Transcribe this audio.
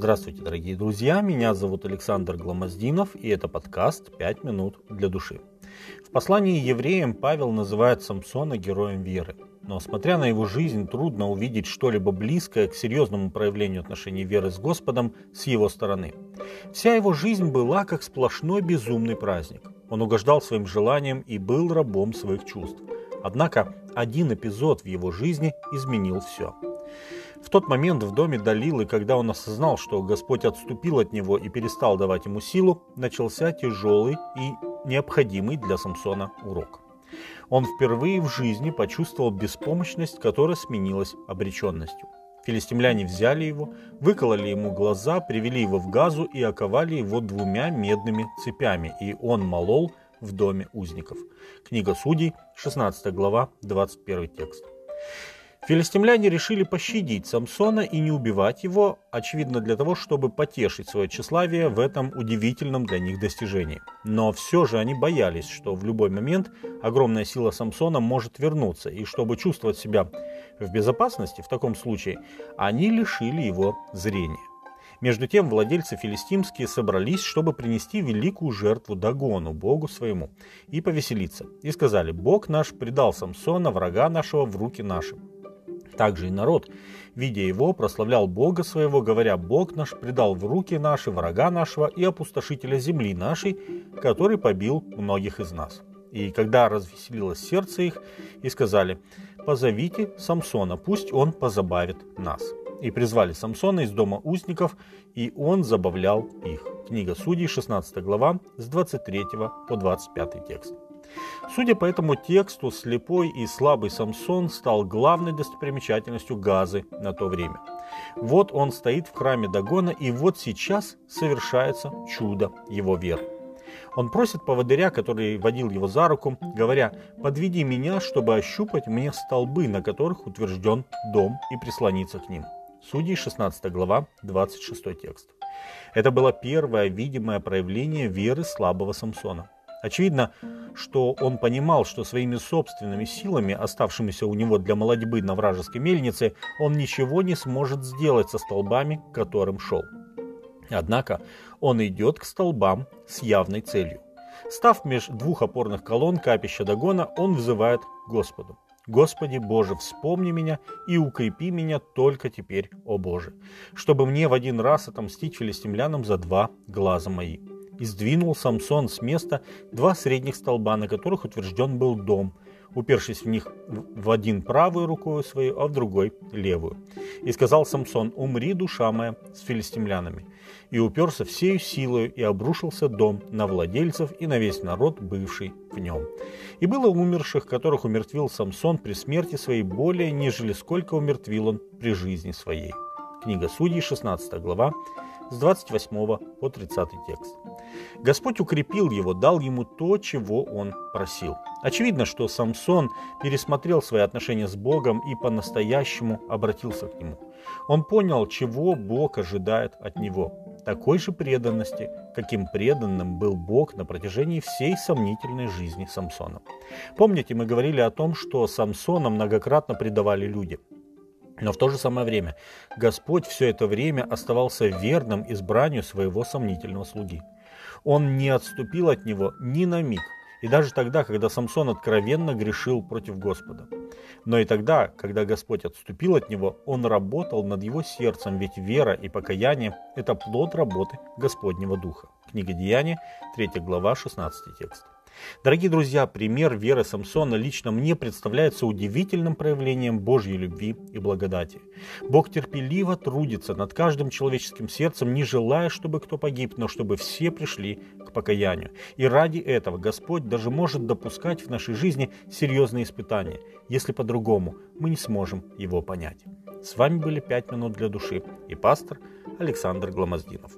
Здравствуйте, дорогие друзья, меня зовут Александр Гламоздинов, и это подкаст «Пять минут для души». В послании евреям Павел называет Самсона героем веры. Но, смотря на его жизнь, трудно увидеть что-либо близкое к серьезному проявлению отношений веры с Господом с его стороны. Вся его жизнь была как сплошной безумный праздник. Он угождал своим желаниям и был рабом своих чувств. Однако один эпизод в его жизни изменил все – в тот момент в доме Далилы, когда он осознал, что Господь отступил от него и перестал давать ему силу, начался тяжелый и необходимый для Самсона урок. Он впервые в жизни почувствовал беспомощность, которая сменилась обреченностью. Филистимляне взяли его, выкололи ему глаза, привели его в газу и оковали его двумя медными цепями, и он молол в доме узников. Книга Судей, 16 глава, 21 текст. Филистимляне решили пощадить Самсона и не убивать его, очевидно для того, чтобы потешить свое тщеславие в этом удивительном для них достижении. Но все же они боялись, что в любой момент огромная сила Самсона может вернуться, и чтобы чувствовать себя в безопасности в таком случае, они лишили его зрения. Между тем владельцы филистимские собрались, чтобы принести великую жертву Дагону, богу своему, и повеселиться. И сказали, Бог наш предал Самсона, врага нашего, в руки наши. Также и народ, видя его, прославлял Бога своего, говоря, Бог наш предал в руки наши врага нашего и опустошителя земли нашей, который побил многих из нас. И когда развеселилось сердце их, и сказали, позовите Самсона, пусть он позабавит нас. И призвали Самсона из дома узников, и он забавлял их. Книга Судей, 16 глава, с 23 по 25 текст. Судя по этому тексту, слепой и слабый Самсон стал главной достопримечательностью Газы на то время. Вот он стоит в храме Дагона, и вот сейчас совершается чудо его веры. Он просит поводыря, который водил его за руку, говоря, «Подведи меня, чтобы ощупать мне столбы, на которых утвержден дом, и прислониться к ним». Судей 16 глава, 26 текст. Это было первое видимое проявление веры слабого Самсона. Очевидно, что он понимал, что своими собственными силами, оставшимися у него для молодьбы на вражеской мельнице, он ничего не сможет сделать со столбами, к которым шел. Однако он идет к столбам с явной целью. Став меж двух опорных колонн капища Дагона, он взывает Господу. «Господи Боже, вспомни меня и укрепи меня только теперь, о Боже, чтобы мне в один раз отомстить филистимлянам за два глаза мои» и сдвинул Самсон с места два средних столба, на которых утвержден был дом, упершись в них в один правую рукою свою, а в другой левую. И сказал Самсон, умри, душа моя, с филистимлянами. И уперся всею силою, и обрушился дом на владельцев и на весь народ, бывший в нем. И было умерших, которых умертвил Самсон при смерти своей более, нежели сколько умертвил он при жизни своей. Книга Судей, 16 глава, с 28 по 30 текст. Господь укрепил его, дал ему то, чего он просил. Очевидно, что Самсон пересмотрел свои отношения с Богом и по-настоящему обратился к нему. Он понял, чего Бог ожидает от него. Такой же преданности, каким преданным был Бог на протяжении всей сомнительной жизни Самсона. Помните, мы говорили о том, что Самсона многократно предавали люди – но в то же самое время Господь все это время оставался верным избранию своего сомнительного слуги. Он не отступил от него ни на миг, и даже тогда, когда Самсон откровенно грешил против Господа. Но и тогда, когда Господь отступил от него, он работал над его сердцем, ведь вера и покаяние – это плод работы Господнего Духа. Книга Деяния, 3 глава, 16 текст. Дорогие друзья, пример веры Самсона лично мне представляется удивительным проявлением Божьей любви и благодати. Бог терпеливо трудится над каждым человеческим сердцем, не желая, чтобы кто погиб, но чтобы все пришли к покаянию. И ради этого Господь даже может допускать в нашей жизни серьезные испытания, если по-другому мы не сможем его понять. С вами были «Пять минут для души» и пастор Александр Гломоздинов.